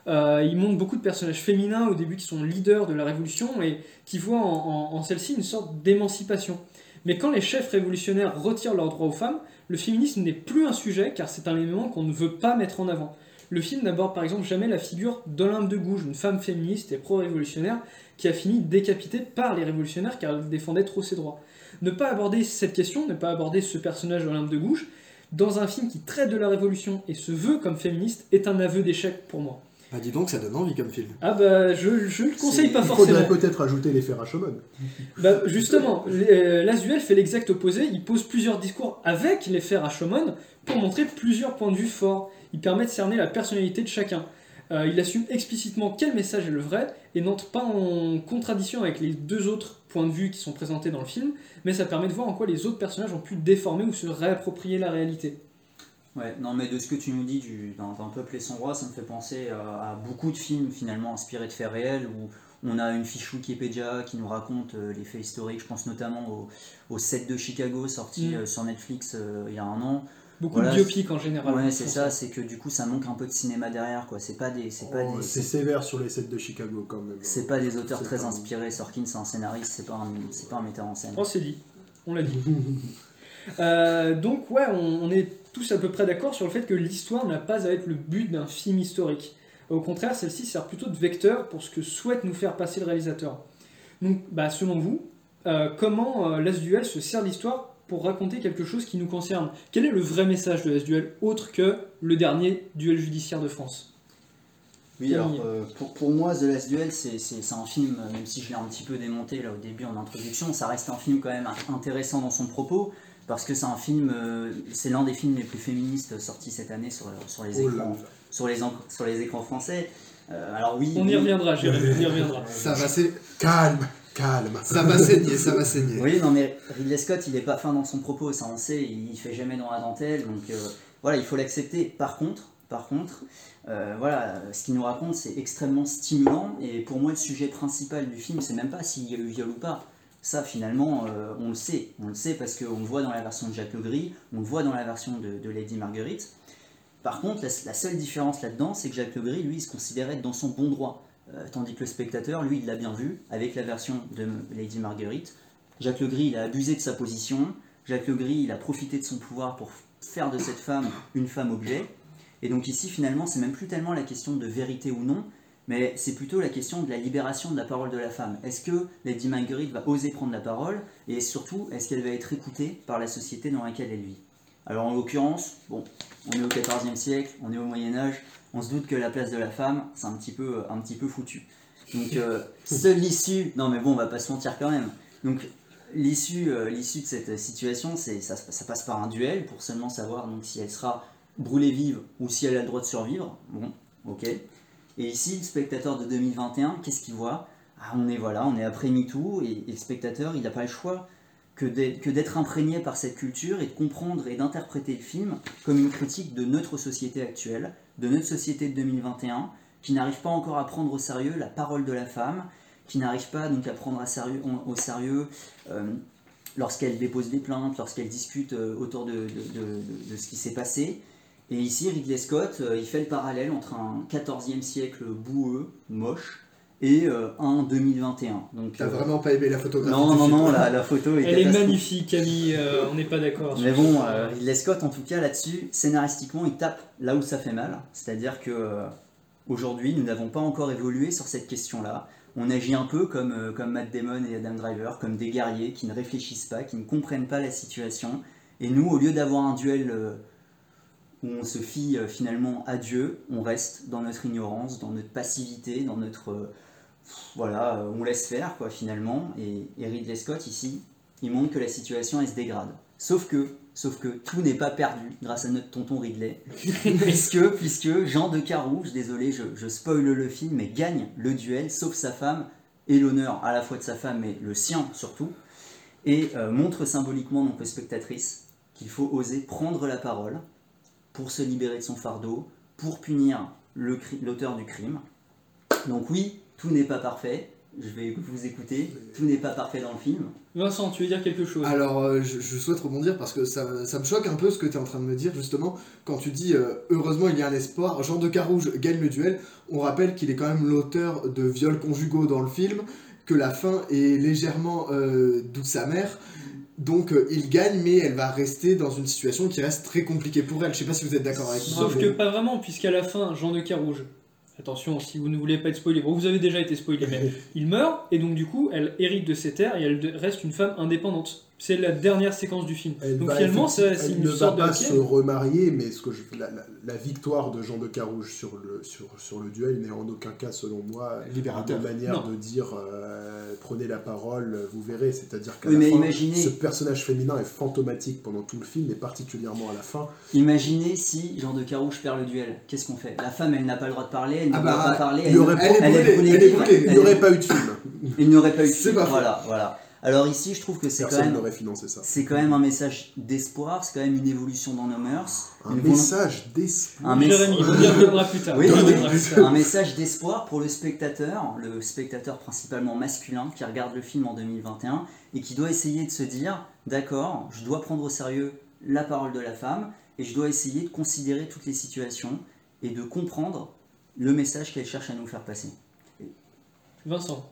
S1: Euh, il montre beaucoup de personnages féminins au début qui sont leaders de la Révolution et qui voient en, celle-ci une sorte d'émancipation. Mais quand les chefs révolutionnaires retirent leurs droits aux femmes, le féminisme n'est plus un sujet car c'est un élément qu'on ne veut pas mettre en avant. Le film n'aborde par exemple jamais la figure d'Olympe de Gouges, une femme féministe et pro-révolutionnaire qui a fini décapitée par les révolutionnaires car elle défendait trop ses droits. Ne pas aborder cette question, ne pas aborder ce personnage d'Olympe de Gouges, dans un film qui traite de la révolution et se veut comme féministe, est un aveu d'échec pour moi.
S4: Bah dis donc, ça donne envie comme film.
S1: Ah bah je, je le conseille pas
S2: Il
S1: forcément.
S2: faudrait peut-être ajouter l'effet Rashomon. [laughs]
S1: Bah, justement, euh, Lazuel fait l'exact opposé, il pose plusieurs discours avec les faits Rashomon pour montrer plusieurs points de vue forts. Il permet de cerner la personnalité de chacun. Euh, il assume explicitement quel message est le vrai et n'entre pas en contradiction avec les deux autres points de vue qui sont présentés dans le film, mais ça permet de voir en quoi les autres personnages ont pu déformer ou se réapproprier la réalité.
S3: Ouais, non, mais de ce que tu nous dis du, d'un, d'un peuple et son roi, ça me fait penser à, à beaucoup de films finalement inspirés de faits réels où on a une fiche Wikipédia qui nous raconte euh, les faits historiques. Je pense notamment au, au 7 de Chicago sorti
S1: Mm.
S3: euh, sur Netflix euh, il y a un an.
S1: Beaucoup
S3: Voilà,
S1: de biopics en général.
S3: Ouais, c'est ça, c'est que du coup ça manque un peu de cinéma derrière quoi. C'est pas des, c'est pas
S2: Oh,
S3: des,
S2: c'est sévère sur les sets de Chicago quand même.
S3: c'est pas des auteurs très inspirés. Sorkin c'est un scénariste, c'est pas un, c'est pas un metteur en scène.
S1: Oh, c'est dit. On l'a dit. [laughs] Euh, donc, ouais, on, on est tous à peu près d'accord sur le fait que l'histoire n'a pas à être le but d'un film historique. Au contraire, celle-ci sert plutôt de vecteur pour ce que souhaite nous faire passer le réalisateur. Donc, bah, selon vous, euh, comment euh, Duel se sert l'histoire pour raconter quelque chose qui nous concerne? Quel est le vrai message de l'As Duel autre que le dernier duel judiciaire de France?
S3: Oui, alors euh, pour, pour moi, The Last Duel, c'est un film, même si je l'ai un petit peu démonté là au début en introduction, ça reste un film quand même intéressant dans son propos, parce que c'est un film, euh, c'est l'un des films les plus féministes sortis cette année sur, sur, les,
S2: Oh
S3: écrans, sur, les, en- sur les écrans français. Euh, alors oui,
S1: On y
S3: oui,
S1: reviendra, Jérémy, on y [laughs] reviendra.
S4: Ça va, sa-
S2: Calme, calme.
S4: ça va saigner, ça va saigner.
S3: Oui, non, mais Ridley Scott, il est pas fin dans son propos, ça on sait, il fait jamais dans la dentelle, donc euh, voilà, il faut l'accepter. Par contre, par contre, euh, voilà, ce qu'il nous raconte, c'est extrêmement stimulant, et pour moi, le sujet principal du film, c'est même pas s'il y a eu viol ou pas. Ça, finalement, euh, on le sait, on le sait parce qu'on le voit dans la version de Jacques Legris, on le voit dans la version de, Lady Marguerite. Par contre, la, seule différence là-dedans, c'est que Jacques Legris, lui, il se considérait dans son bon droit. Euh, tandis que le spectateur, lui, il l'a bien vu, avec la version de Lady Marguerite. Jacques Legris, il a abusé de sa position. Jacques Legris, il a profité de son pouvoir pour faire de cette femme une femme objet. Et donc ici, finalement, c'est même plus tellement la question de vérité ou non, mais c'est plutôt la question de la libération de la parole de la femme. Est-ce que Lady Marguerite va oser prendre la parole Et surtout, est-ce qu'elle va être écoutée par la société dans laquelle elle vit? Alors en l'occurrence, bon, on est au XIVe siècle, on est au Moyen Âge, on se doute que la place de la femme, c'est un petit peu, un petit peu foutu. Donc euh, [laughs] seule l'issue, non mais bon, on va pas se mentir quand même. Donc l'issue, euh, l'issue de cette situation, c'est ça, ça passe par un duel pour seulement savoir donc si elle sera brûlée vive ou si elle a le droit de survivre. Bon, ok. Et ici, le spectateur de 2021, qu'est-ce qu'il voit? Ah, On est voilà, on est après MeToo et, et le spectateur, il n'a pas le choix que d'être imprégné par cette culture et de comprendre et d'interpréter le film comme une critique de notre société actuelle, de notre société de 2021, qui n'arrive pas encore à prendre au sérieux la parole de la femme, qui n'arrive pas donc à prendre au sérieux euh, lorsqu'elle dépose des plaintes, lorsqu'elle discute euh, autour de ce qui s'est passé. Et ici, Ridley Scott, euh, il fait le parallèle entre un 14e siècle boueux, moche, et euh, un 2021. Donc,
S4: T'as
S3: euh,
S4: vraiment pas aimé la photographie
S3: non, non, non, la, la photo est
S1: Elle est magnifique, Camille, euh, on n'est pas d'accord.
S3: Mais bon, euh, Ridley Scott, en tout cas, là-dessus, scénaristiquement, il tape là où ça fait mal. C'est-à-dire que euh, aujourd'hui, nous n'avons pas encore évolué sur cette question-là. On agit un peu comme, euh, comme Matt Damon et Adam Driver, comme des guerriers qui ne réfléchissent pas, qui ne comprennent pas la situation. Et nous, au lieu d'avoir un duel euh, où on se fie euh, finalement à Dieu, on reste dans notre ignorance, dans notre passivité, dans notre... euh, voilà, on laisse faire, quoi, finalement. Et, et Ridley Scott, ici, il montre que la situation, elle se dégrade. Sauf que, sauf que tout n'est pas perdu grâce à notre tonton Ridley. [laughs] puisque, puisque Jean de Carouge, désolé, je, je spoil le film, mais gagne le duel, sauf sa femme, et l'honneur à la fois de sa femme, mais le sien surtout, et euh, montre symboliquement donc aux spectatrices qu'il faut oser prendre la parole pour se libérer de son fardeau, pour punir l'auteur du crime. Donc oui, tout n'est pas parfait, je vais vous écouter, tout n'est pas parfait dans le film.
S1: Vincent, tu veux dire quelque chose?
S4: Alors, euh, je, je souhaite rebondir parce que ça, ça me choque un peu ce que tu es en train de me dire, justement, quand tu dis euh, heureusement il y a un espoir. Jean de Carouge gagne le duel. On rappelle qu'il est quand même l'auteur de viols conjugaux dans le film, que la fin est légèrement euh, d'où sa mère. Donc euh, il gagne, mais elle va rester dans une situation qui reste très compliquée pour elle. Je sais pas si vous êtes d'accord avec moi.
S1: Sauf
S4: mais-
S1: que pas vraiment, puisqu'à la fin, Jean de Carouge, attention si vous ne voulez pas être spoilé, bon vous avez déjà été spoilé, mais [laughs] il meurt, et donc du coup elle hérite de ses terres et elle reste une femme indépendante. C'est la dernière séquence du film.
S2: Elle
S1: donc
S2: va
S1: finalement c'est
S2: elle
S1: une
S2: ne va
S1: sorte de
S2: pas se remarier, mais ce que je- la, la- la victoire de Jean de Carouge sur le, sur, sur le duel n'est en aucun cas, selon moi,
S4: Libérateur.
S2: une manière
S1: Non.
S2: de dire euh, prenez la parole, vous verrez. C'est-à-dire qu'à
S3: Oui, imaginez-
S2: ce personnage féminin est fantomatique pendant tout le film, et particulièrement à la fin.
S3: Imaginez si Jean de Carouge perd le duel, qu'est-ce qu'on fait? La femme, elle n'a pas le droit de parler, elle ne
S4: Ah bah,
S3: pas parler,
S2: il
S3: elle,
S4: Elle
S3: elle est
S4: brûlée,
S3: brûlée
S4: elle est
S3: vive,
S4: brûlée.
S2: Il
S3: elle
S2: n'y aurait pas eu de film. [laughs]
S3: il n'y aurait pas eu de
S4: C'est
S3: film, voilà, voilà. Alors ici, je trouve que c'est quand
S2: Personne
S3: même,
S2: n'aurait financé ça.
S3: c'est quand même un message d'espoir, c'est quand même une évolution dans nos mœurs.
S2: Un
S3: une
S2: message d'espoir.
S3: Oui, un message d'espoir pour le spectateur, le spectateur principalement masculin qui regarde le film en 2021 et qui doit essayer de se dire d'accord, je dois prendre au sérieux la parole de la femme et je dois essayer de considérer toutes les situations et de comprendre le message qu'elle cherche à nous faire passer.
S1: Vincent.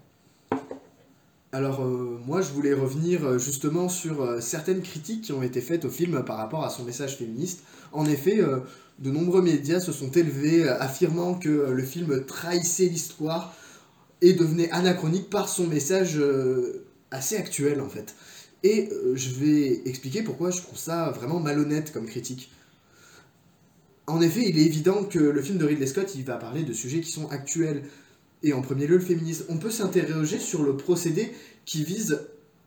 S4: Alors euh, moi je voulais revenir euh, justement sur euh, certaines critiques qui ont été faites au film par rapport à son message féministe. En effet, de nombreux médias se sont élevés affirmant que le film trahissait l'histoire et devenait anachronique par son message assez actuel en fait. Et je vais expliquer pourquoi je trouve ça vraiment malhonnête comme critique. En effet, il est évident que le film de Ridley Scott, il va parler de sujets qui sont actuels. Et en premier lieu, le féminisme. On peut s'interroger sur le procédé qui vise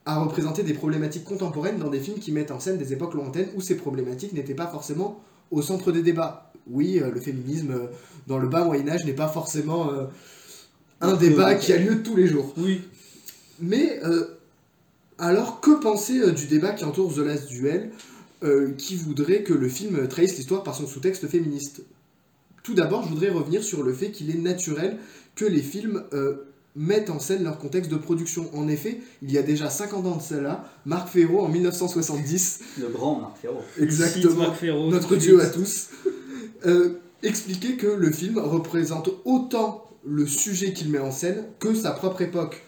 S4: à représenter des problématiques contemporaines dans des films qui mettent en scène des époques lointaines où ces problématiques n'étaient pas forcément au centre des débats. Oui, euh, le féminisme euh, dans le bas Moyen Âge n'est pas forcément euh, un débat qui a lieu tous les jours.
S1: Oui.
S4: Mais alors, que penser du débat qui entoure The Last Duel, qui voudrait que le film trahisse l'histoire par son sous-texte féministe? Tout d'abord, je voudrais revenir sur le fait qu'il est naturel que les films euh, mettent en scène leur contexte de production. En effet, il y a déjà 50 ans de cela, Marc Ferro, en 1970,
S3: Le grand Marc Ferro.
S4: Exactement,
S1: Marc Ferro,
S4: notre dieu à tous, euh, expliquait que le film représente autant le sujet qu'il met en scène que sa propre époque.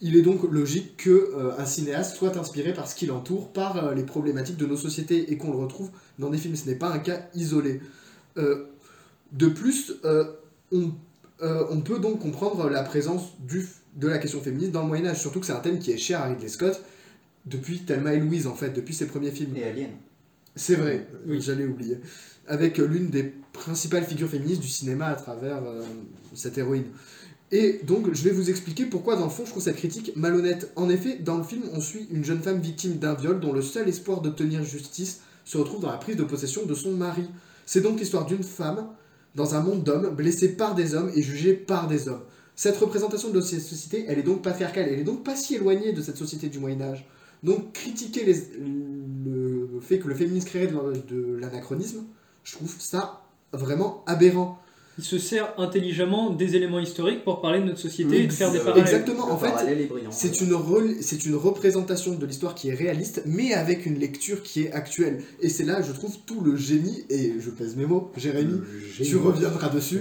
S4: Il est donc logique que euh, un cinéaste soit inspiré par ce qui l'entoure, par euh, les problématiques de nos sociétés et qu'on le retrouve dans des films. Ce n'est pas un cas isolé. Euh, de plus, euh, on, euh, on peut donc comprendre la présence du, de la question féministe dans le Moyen Âge, surtout que c'est un thème qui est cher à Ridley Scott depuis Thelma et Louise en fait, depuis ses premiers films.
S3: Et Alien.
S4: C'est vrai,
S1: Oui.
S4: j'allais oublier. Avec euh, l'une des principales figures féministes du cinéma à travers euh, cette héroïne. Et donc, je vais vous expliquer pourquoi, dans le fond, je trouve cette critique malhonnête. En effet, dans le film, on suit une jeune femme victime d'un viol dont le seul espoir d'obtenir justice se retrouve dans la prise de possession de son mari. C'est donc l'histoire d'une femme dans un monde d'hommes, blessée par des hommes et jugée par des hommes. Cette représentation de cette société, elle est donc patriarcale, elle est donc pas si éloignée de cette société du Moyen Âge. Donc critiquer le fait que le féminisme créerait de l'anachronisme, je trouve ça vraiment aberrant.
S1: Il se sert intelligemment des éléments historiques pour parler de notre société et de faire des parallèles.
S4: Exactement, en fait, c'est une, rel- c'est une représentation de l'histoire qui est réaliste, mais avec une lecture qui est actuelle. Et c'est là, je trouve, tout le génie, et je pèse mes mots, Jérémy,
S2: génie.
S4: tu reviendras dessus,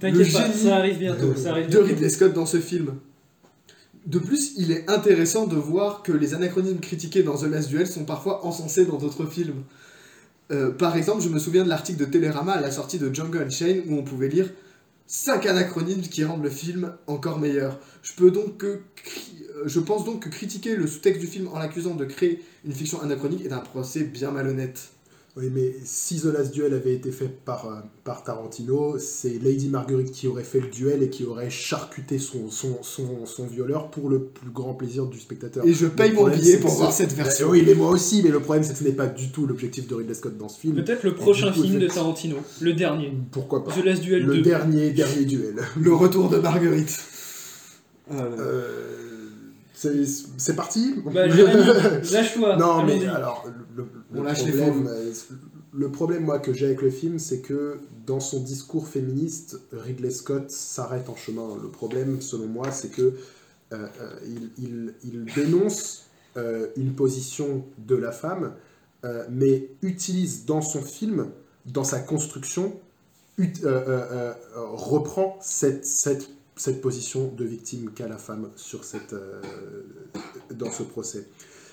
S1: T'inquiète
S4: le
S1: pas,
S4: génie
S1: ça arrive bientôt. Ça arrive
S4: de
S1: bientôt.
S4: Ridley Scott dans ce film. De plus, il est intéressant de voir que les anachronismes critiqués dans The Last Duel sont parfois encensés dans d'autres films. Euh, par exemple, je me souviens de l'article de Télérama à la sortie de Django Unchained où on pouvait lire 5 anachronismes qui rendent le film encore meilleur. Je, euh, je pense donc que critiquer le sous-texte du film en l'accusant de créer une fiction anachronique est un procès bien malhonnête.
S2: Oui, mais si The Last Duel avait été fait par, euh, par Tarantino, c'est Lady Marguerite qui aurait fait le duel et qui aurait charcuté son, son, son, son violeur pour le plus grand plaisir du spectateur.
S4: Et je paye mon billet pour voir
S2: ce-
S4: cette version.
S2: Euh, oui, mais moi aussi, mais le problème c'est que ce n'est pas du tout l'objectif de Ridley Scott dans ce film.
S1: Peut-être le prochain
S2: coup,
S1: film de Tarantino, le dernier.
S2: Pourquoi pas
S1: The Last Duel
S2: Le
S1: 2.
S2: dernier, dernier duel.
S4: Le retour de Marguerite. Euh,
S2: Euh, c'est c'est parti
S1: Bah, [laughs] lâche-toi.
S2: Non, mais alors, le, le-
S4: On
S2: le problème, euh, le problème, moi, que j'ai avec le film, c'est que dans son discours féministe, Ridley Scott s'arrête en chemin. Le problème, selon moi, c'est que euh, euh, il, il- il dénonce euh, une position de la femme, euh, mais utilise dans son film, dans sa construction, ut- euh, euh, euh, reprend cette, cette, cette position de victime qu'a la femme sur cette, euh, dans ce procès.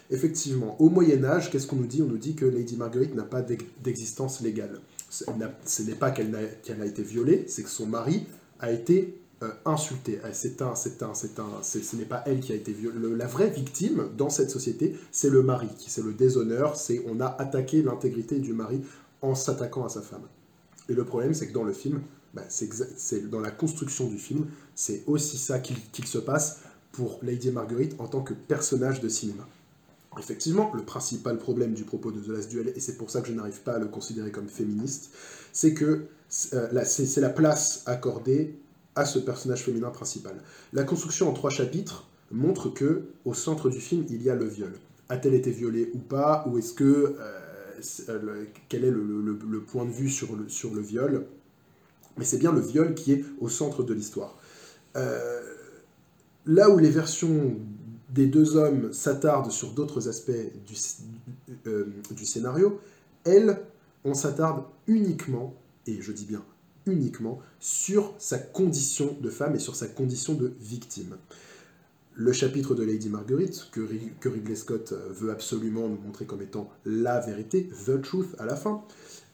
S2: Effectivement, au Moyen Âge, qu'est-ce qu'on nous dit? On nous dit que Lady Marguerite n'a pas d'ex- d'existence légale. Ce n'est pas qu'elle a été violée, c'est que son mari a été euh, insulté. Euh, C'est un, c'est un, c'est un, ce n'est pas elle qui a été violée. La vraie victime dans cette société, c'est le mari, c'est le déshonneur. C'est on a attaqué l'intégrité du mari en s'attaquant à sa femme. Et le problème, c'est que dans le film, bah, c'est dans la construction du film, c'est aussi ça qu'il se passe pour Lady Marguerite en tant que personnage de cinéma. Effectivement, le principal problème du propos de The Last Duel, et c'est pour ça que je n'arrive pas à le considérer comme féministe, c'est que euh, c'est la place accordée à ce personnage féminin principal. La construction en trois chapitres montre que au centre du film, il y a le viol. A-t-elle été violée ou pas? Ou est-ce que euh, euh, quel est le, point de vue sur le viol? Mais c'est bien le viol qui est au centre de l'histoire. Euh, là où les versions des deux hommes s'attardent sur d'autres aspects du, euh, scénario, elles, on s'attarde uniquement, et je dis bien uniquement, sur sa condition de femme et sur sa condition de victime. Le chapitre de Lady Marguerite, que, que Ridley Scott euh, veut absolument nous montrer comme étant la vérité, the truth à la fin,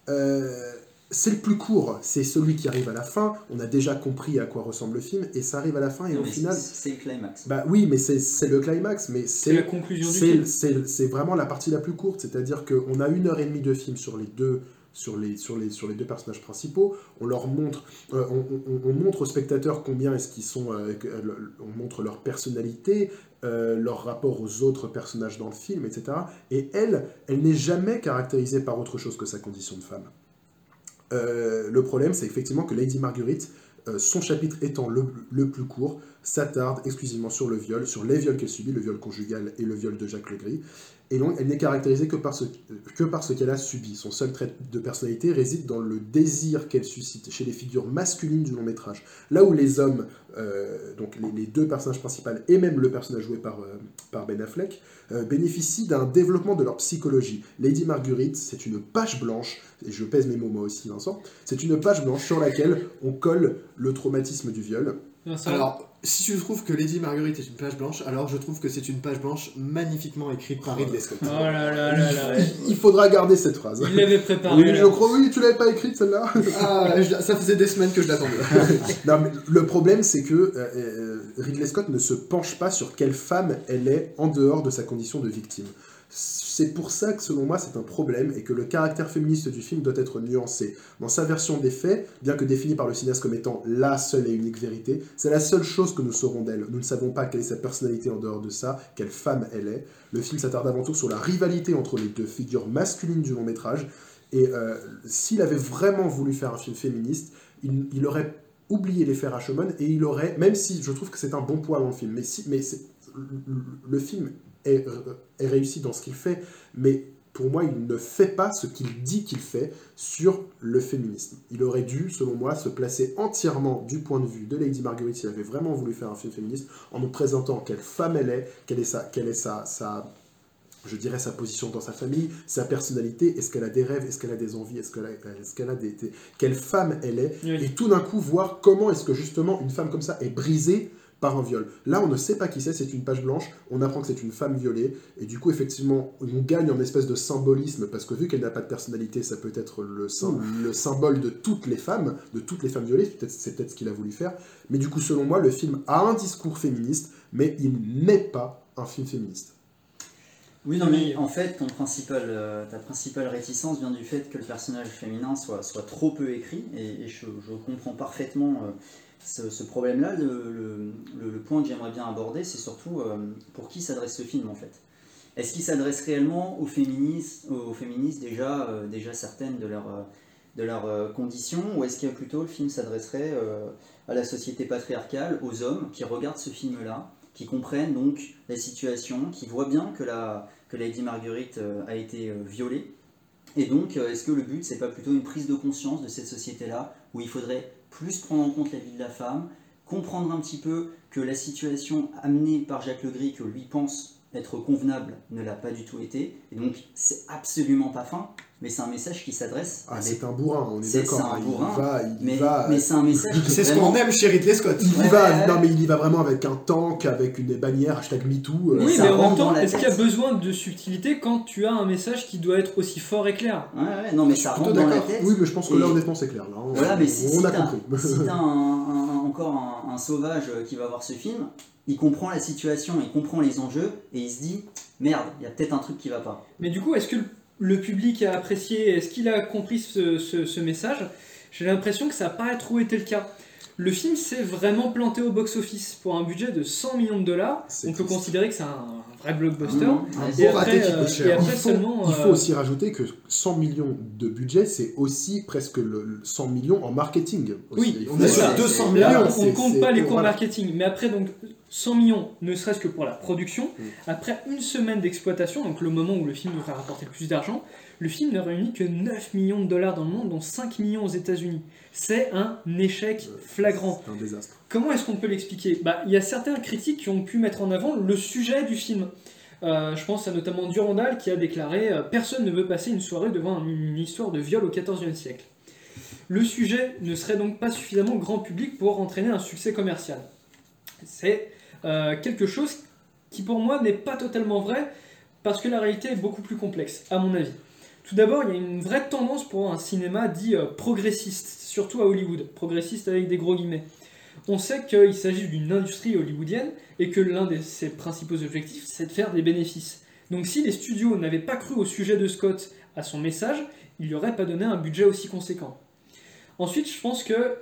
S2: euh, c'est le plus court, c'est celui qui arrive à la fin, on a déjà compris à quoi ressemble le film, et ça arrive à la fin, et
S3: Non,
S2: au final...
S3: c'est- le climax.
S2: Bah oui, mais c'est c'est le climax, mais
S1: C'est la conclusion du film.
S2: c'est- vraiment la partie la plus courte, c'est-à-dire qu'on a une heure et demie de film sur les deux sur les, sur les, sur les deux personnages principaux, on leur montre, euh, on, on- on montre aux spectateurs combien est-ce qu'ils sont, euh, que- le- on montre leur personnalité, euh, leur rapport aux autres personnages dans le film, etc. Et elle, elle n'est jamais caractérisée par autre chose que sa condition de femme. Euh, le problème, c'est effectivement que Lady Marguerite, euh, son chapitre étant le, le plus court, s'attarde exclusivement sur le viol, sur les viols qu'elle subit, le viol conjugal et le viol de Jacques Legris. Et donc, elle n'est caractérisée que par ce, que par ce qu'elle a subi. Son seul trait de personnalité réside dans le désir qu'elle suscite chez les figures masculines du long métrage. Là où les hommes, euh, donc les, les deux personnages principaux et même le personnage joué par, euh, par Ben Affleck, euh, bénéficient d'un développement de leur psychologie. Lady Marguerite, c'est une page blanche, et je pèse mes mots moi aussi Vincent, c'est une page blanche sur laquelle on colle le traumatisme du viol.
S1: Vincent,
S4: Alors, si tu trouves que Lady Marguerite est une page blanche, alors je trouve que c'est une page blanche magnifiquement écrite par Ridley Scott.
S1: Oh là là là là.
S2: Il faudra garder cette phrase.
S1: Il l'avait préparé.
S2: Oui, je crois, oui, tu l'avais pas écrite celle-là
S4: Ah, je- ça faisait des semaines que je l'attendais. [laughs]
S2: Non, mais le problème, c'est que euh, euh, Ridley Scott ne se penche pas sur quelle femme elle est en dehors de sa condition de victime. C'est pour ça que, selon moi, c'est un problème et que le caractère féministe du film doit être nuancé. Dans sa version des faits, bien que définie par le cinéaste comme étant la seule et unique vérité, c'est la seule chose que nous saurons d'elle. Nous ne savons pas quelle est sa personnalité en dehors de ça, quelle femme elle est. Le film s'attarde avant tout sur la rivalité entre les deux figures masculines du long métrage. Et euh, s'il avait vraiment voulu faire un film féministe, il, aurait oublié les frères Rashomon et il aurait, même si je trouve que c'est un bon poids dans le film, mais, si, mais le film est, est réussi dans ce qu'il fait, mais pour moi, il ne fait pas ce qu'il dit qu'il fait sur le féminisme. Il aurait dû, selon moi, se placer entièrement du point de vue de Lady Marguerite s'il avait vraiment voulu faire un film féministe, en nous présentant quelle femme elle est, quelle est sa, quelle est sa, sa je dirais sa position dans sa famille, sa personnalité, est-ce qu'elle a des rêves, est-ce qu'elle a des envies, est-ce qu'elle a, qu'elle a des, des- quelle femme elle est,
S1: Oui.
S2: et tout d'un coup voir comment est-ce que justement une femme comme ça est brisée par un viol. Là, on ne sait pas qui c'est, c'est une page blanche, on apprend que c'est une femme violée, et du coup, effectivement, on gagne en espèce de symbolisme, parce que vu qu'elle n'a pas de personnalité, ça peut être le, sym- le symbole de toutes les femmes, de toutes les femmes violées, c'est peut-être ce qu'il a voulu faire, mais du coup, selon moi, le film a un discours féministe, mais il n'est pas un film féministe.
S3: Oui, non, mais en fait, ton principal, euh, ta principale réticence vient du fait que le personnage féminin soit, soit trop peu écrit, et, et je, je comprends parfaitement euh, ce, problème-là. Le, point que j'aimerais bien aborder, c'est surtout euh, pour qui s'adresse ce film, en fait. Est-ce qu'il s'adresse réellement aux féministes, aux féministes déjà, euh, déjà certaines de leurs euh, de leurs euh, conditions, ou est-ce que plutôt le film s'adresserait à la société patriarcale, aux hommes qui regardent ce film-là, qui comprennent donc la situation, qui voient bien que, la, que Lady Marguerite a été violée. Et donc, est-ce que le but, c'est pas plutôt une prise de conscience de cette société-là, où il faudrait plus prendre en compte la vie de la femme, comprendre un petit peu que la situation amenée par Jacques Legris, que lui pense être convenable, ne l'a pas du tout été. Et donc, c'est absolument pas fin, mais c'est un message qui s'adresse
S2: Ah, c'est un bourrin, on est
S3: C'est-
S2: d'accord.
S3: c'est un
S2: hein,
S3: bourrin,
S2: il va, il
S3: mais,
S2: va,
S3: mais c'est un message qui
S4: C'est ce qu'on aime chez Ridley Scott.
S2: il y va,
S3: ouais.
S2: non mais il y va vraiment avec un tank, avec une bannière, hashtag MeToo. euh,
S1: Oui, mais en même temps, est-ce qu'il y a besoin de subtilité quand tu as un message qui doit être aussi fort et clair?
S3: Ouais, ouais, non, mais ça rentre dans la
S2: d'accord.
S3: tête.
S2: Oui, mais je pense que là, honnêtement, c'est clair. Là, on,
S3: Voilà, mais si,
S2: on
S3: si
S2: a compris.
S3: si t'as un- un- un, sauvage euh, qui va voir ce film, il comprend la situation, il comprend les enjeux, et il se dit merde, il y a peut-être un truc qui va pas.
S1: Mais du coup, est-ce que le- public a apprécié, est-ce qu'il a compris ce, ce- ce message? J'ai l'impression que ça n'a pas trop été le cas. Le film s'est vraiment planté au box-office. Pour un budget de 100 millions de dollars, on peut
S2: triste.
S1: considérer que c'est un vrai blockbuster.
S4: Un
S1: Et
S4: beau raté
S1: après,
S4: qui
S1: euh, et après
S2: il faut,
S1: seulement,
S2: il faut
S1: euh,
S2: aussi rajouter que 100 millions de budget, c'est aussi presque le, le 100 millions en marketing. aussi.
S1: Oui,
S4: on est sur
S3: Ouais,
S4: 200
S3: c'est-
S1: Là,
S4: millions.
S1: on
S2: c'est-
S1: compte pas les cours
S2: voilà.
S1: marketing. Mais après, donc, 100 millions, ne serait-ce que pour la production.
S2: Mm.
S1: Après une semaine d'exploitation, donc le moment où le film devrait rapporter le plus d'argent, le film ne réunit que 9 millions de dollars dans le monde, dont 5 millions aux États-Unis. C'est un échec flagrant.
S2: C'est un désastre.
S1: Comment est-ce qu'on peut l'expliquer? Bah, Il y a certains critiques qui ont pu mettre en avant le sujet du film. Euh, je pense à notamment Durandal qui a déclaré euh, Personne ne veut passer une soirée devant une, une histoire de viol au XIVe siècle. Le sujet ne serait donc pas suffisamment grand public pour entraîner un succès commercial. C'est euh, quelque chose qui pour moi n'est pas totalement vrai parce que la réalité est beaucoup plus complexe, à mon avis. Tout d'abord, il y a une vraie tendance pour un cinéma dit euh, progressiste, surtout à Hollywood, progressiste avec des gros guillemets. On sait qu'il s'agit d'une industrie hollywoodienne et que l'un de ses principaux objectifs, c'est de faire des bénéfices. Donc si les studios n'avaient pas cru au sujet de Scott, à son message, ils lui auraient pas donné un budget aussi conséquent. Ensuite, je pense que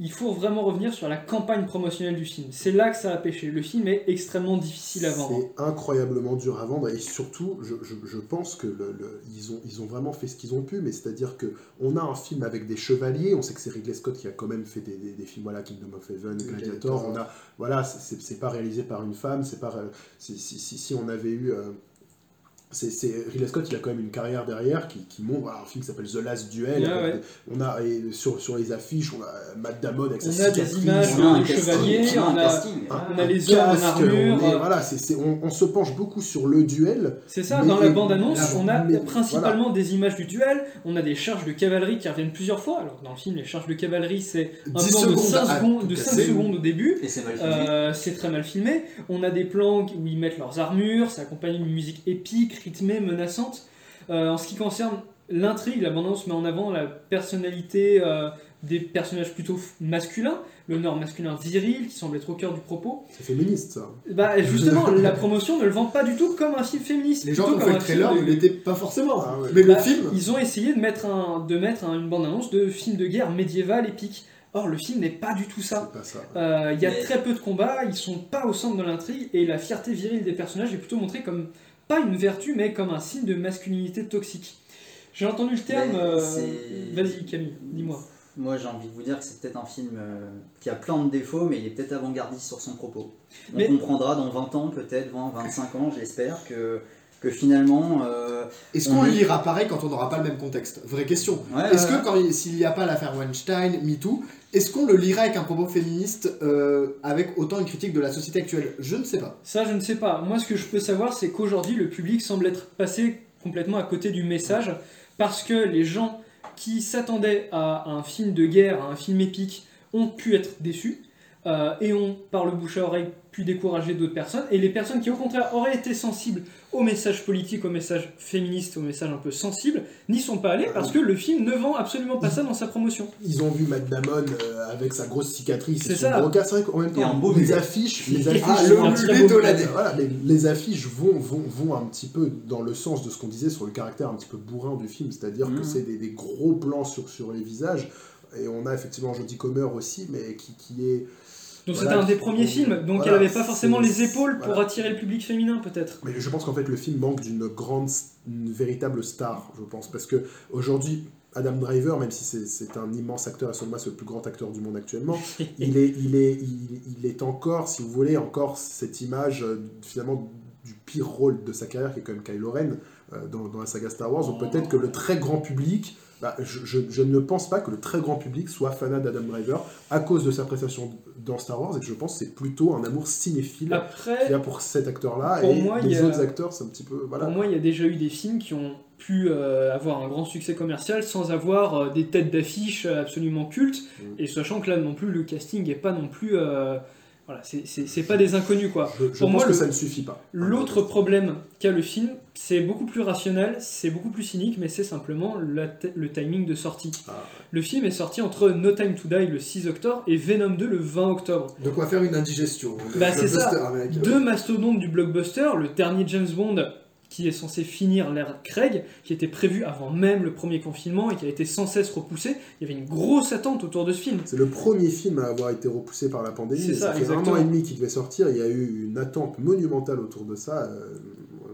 S1: il faut vraiment revenir sur la campagne promotionnelle du film. C'est là que ça a pêché. Le film est extrêmement difficile à vendre.
S2: C'est incroyablement dur à vendre et surtout, je, je- je pense que le- le- ils, ont, ils ont vraiment fait ce qu'ils ont pu, mais c'est-à-dire que on a un film avec des chevaliers, on sait que c'est Ridley Scott qui a quand même fait des, des- des films, voilà, Kingdom of Heaven, Gladiator, on a, voilà, c'est- pas réalisé par une femme, c'est pas, euh, si, si, si, si on avait eu... euh, c'est, Ridley Scott, il a quand même une carrière derrière qui, qui montre voilà, un film qui s'appelle The Last Duel. Avec
S1: ouais.
S2: on a et sur, sur les affiches, on a Matt Damon avec sa
S1: On a des images
S3: On a un
S1: de chevaliers,
S3: on a un
S1: on a-
S3: casting.
S2: un-
S1: on a
S2: un
S1: les hommes en armure,
S2: on, est-
S1: euh,
S2: on, on se penche beaucoup sur le duel.
S1: C'est ça,
S2: Mais-
S1: dans la bande-annonce, on a
S2: mais-
S1: principalement des images du duel, on a des charges de cavalerie qui reviennent plusieurs fois. Alors dans le film, les charges de cavalerie, c'est un
S2: 10
S1: plan de
S2: secondes
S1: 5
S2: à
S1: secondes,
S2: tout
S1: de 5
S2: casser.
S1: secondes au début. Euh, c'est très mal filmé. On a des plans où ils mettent leurs armures, c'est accompagné d'une musique épique, rythmée, menaçante. Euh, en ce qui concerne l'intrigue, la bande-annonce met en avant la personnalité euh, des personnages plutôt masculins, l'honneur masculin viril qui semble être au cœur du propos.
S2: C'est féministe, ça.
S1: Bah justement, la promotion ne le vend pas du tout comme un film féministe.
S4: Les gens qui ont fait le trailer
S1: de-
S4: ne l'étaient pas forcément.
S2: Ah ouais.
S4: Mais le
S1: Bah,
S4: film,
S1: Ils ont essayé de mettre, un, de mettre un- une bande-annonce de film de guerre médiéval épique. Or, le film n'est pas du tout ça. Euh, Il y a
S3: Mais-
S1: très peu de combats, ils sont pas au centre de l'intrigue, et la fierté virile des personnages est plutôt montrée comme, pas une vertu, mais comme un signe de masculinité toxique. J'ai entendu le terme... Euh, Vas-y Camille, dis-moi.
S3: Moi, j'ai envie de vous dire que c'est peut-être un film euh, qui a plein de défauts, mais il est peut-être avant-gardiste sur son propos. On
S1: Mais-
S3: comprendra dans 20 ans, peut-être 20, 25 ans, j'espère, que, que finalement. euh,
S4: est-ce
S3: on
S4: qu'on le
S3: est-
S4: lira pareil quand on n'aura pas le même contexte? Vraie question.
S3: ouais,
S4: Est-ce que s'il n'y a pas l'affaire Weinstein, MeToo, est-ce qu'on le lira avec un propos féministe euh, avec autant une critique de la société actuelle? Je ne sais pas.
S1: Ça, je ne sais pas. Moi, ce que je peux savoir, c'est qu'aujourd'hui, le public semble être passé complètement à côté du message parce que les gens qui s'attendaient à un film de guerre, à un film épique, ont pu être déçus euh, et ont, par le bouche à oreille, pu décourager d'autres personnes. Et les personnes qui, au contraire, auraient été sensibles au message politique, au message féministe, au message un peu sensible, n'y sont pas allées parce que le film ne vend absolument pas ça dans sa promotion.
S2: Ils ont vu Matt Damon euh, avec sa grosse cicatrice
S1: C'est
S2: et son
S1: ça.
S2: gros casque. C'est vrai qu'en même
S3: un
S2: temps,
S3: beau
S2: les affiches, les affiches,
S4: Ah,
S1: le un
S2: voilà, les, les affiches vont, vont, vont un petit peu dans le sens de ce qu'on disait sur le caractère un petit peu bourrin du film, c'est-à-dire que
S3: Mhm.
S2: c'est des, des gros plans sur, sur les visages. Et on a effectivement Jodie Comer aussi, mais qui, qui est.
S1: Donc
S2: Voilà,
S1: c'était un des premiers films, donc
S2: voilà,
S1: elle n'avait pas forcément les épaules pour
S2: voilà.
S1: attirer le public féminin, peut-être.
S2: Mais je pense qu'en fait le film manque d'une grande, une véritable star, je pense, parce que aujourd'hui Adam Driver, même si c'est- un immense acteur, et selon moi c'est le plus grand acteur du monde actuellement, [laughs] il est, il est, il, il est encore, si vous voulez, encore cette image euh, finalement du pire rôle de sa carrière qui est quand même Kylo Ren euh, dans, dans la saga Star Wars. Donc peut-être que le très grand public, bah, je, je- je ne pense pas que le très grand public soit fanat d'Adam Driver à cause de sa prestation dans Star Wars et que je pense que c'est plutôt un amour cinéphile qu'il y a pour cet acteur-là et
S1: moi,
S2: les
S1: a-
S2: autres acteurs c'est un petit peu voilà.
S1: Pour moi, il y a déjà eu des films qui ont pu euh, avoir un grand succès commercial sans avoir euh, des têtes d'affiche absolument cultes,
S2: Mm.
S1: et sachant que là non plus, le casting n'est pas non plus... euh, voilà, c'est- c'est c'est pas des inconnus, quoi.
S2: Je, je
S1: Pour
S2: pense
S1: moi,
S2: que
S1: le-
S2: ça ne suffit pas.
S1: L'autre problème qu'a le film, c'est beaucoup plus rationnel, c'est beaucoup plus cynique, mais c'est simplement la le timing de sortie.
S2: Ah,
S1: Le film est sorti entre No Time to Die le 6 octobre et Venom 2 le 20 octobre.
S4: De quoi faire une indigestion.
S1: Bah, c'est ça. Deux mastodontes du blockbuster, le dernier James Bond qui est censé finir l'ère Craig, qui était prévu avant même le premier confinement et qui a été sans cesse repoussé. Il y avait une grosse attente autour de ce film.
S2: C'est le premier film à avoir été repoussé par la pandémie.
S1: C'est ça,
S2: fait
S1: exactement.
S2: un an et demi qu'il devait sortir. Il y a eu une attente monumentale autour de ça. Euh,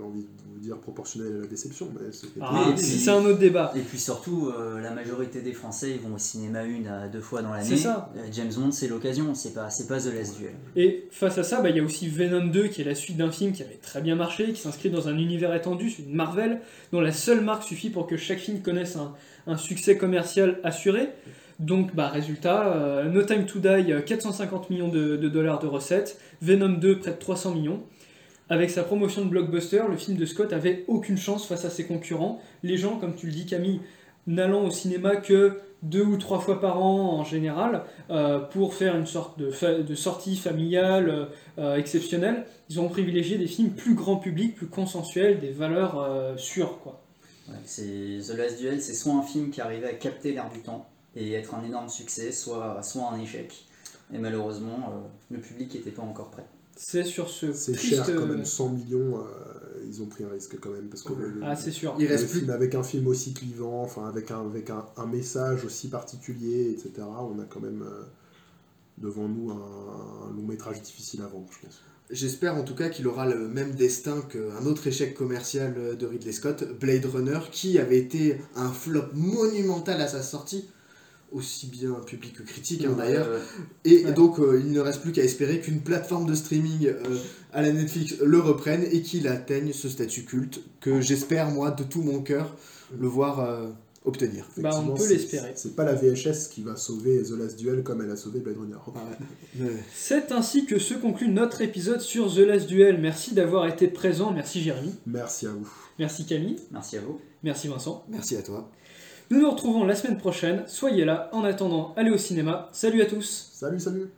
S2: envie de dire proportionnel à la déception, mais c'était
S1: Ah,
S3: Oui,
S1: c'est un autre débat.
S3: Et puis surtout, euh, la majorité des Français ils vont au cinéma une à deux fois dans l'année.
S1: C'est ça.
S3: Euh, James Bond, c'est l'occasion, c'est pas, c'est pas The Last Duel.
S1: Et face à ça, bah, il y a aussi Venom 2 qui est la suite d'un film qui avait très bien marché, qui s'inscrit dans un univers étendu, c'est une Marvel, dont la seule marque suffit pour que chaque film connaisse un, un succès commercial assuré. Donc, bah, résultat, euh, No Time to Die, euh, 450 millions de, de dollars de recettes, Venom 2, près de 300 millions. Avec sa promotion de blockbuster, le film de Scott avait aucune chance face à ses concurrents. Les gens, comme tu le dis Camille, n'allant au cinéma que deux ou trois fois par an en général, euh, pour faire une sorte de, sortie familiale euh, exceptionnelle, ils ont privilégié des films plus grand public, plus consensuels, des valeurs euh, sûres. Quoi.
S3: Ouais, The Last Duel, c'est soit un film qui arrivait à capter l'air du temps et être un énorme succès, soit, soit un échec. Et malheureusement, le public n'était pas encore prêt.
S1: C'est sur ce
S2: C'est
S1: triste...
S2: cher quand
S1: euh,
S2: même, 100 millions, euh, ils ont pris un risque quand même, parce que le,
S1: Ah, c'est sûr.
S4: Il reste plus
S2: film, avec un film aussi clivant, enfin avec un, avec un, un message aussi particulier, etc., on a quand même euh, devant nous un, un long métrage difficile à vendre, je pense.
S4: J'espère en tout cas qu'il aura le même destin qu'un autre échec commercial de Ridley Scott, Blade Runner, qui avait été un flop monumental à sa sortie, aussi bien public que critique hein, d'ailleurs. Et
S1: Ouais.
S4: donc euh, il ne reste plus qu'à espérer qu'une plateforme de streaming euh, à la Netflix le reprenne et qu'il atteigne ce statut culte que j'espère moi de tout mon cœur le voir euh, obtenir.
S1: Bah, on peut l'espérer.
S2: C'est pas la VHS qui va sauver The Last Duel comme elle a sauvé Blade Runner.
S4: Ah ouais. Ouais. [laughs]
S1: C'est ainsi que se conclut notre épisode sur The Last Duel. Merci d'avoir été présent. Merci Jérémy.
S2: Merci à vous.
S1: Merci Camille.
S3: merci à vous.
S1: Merci Vincent.
S4: Merci à toi.
S1: Nous nous retrouvons la semaine prochaine. Soyez là. En attendant, allez au cinéma. Salut à tous.
S2: Salut, salut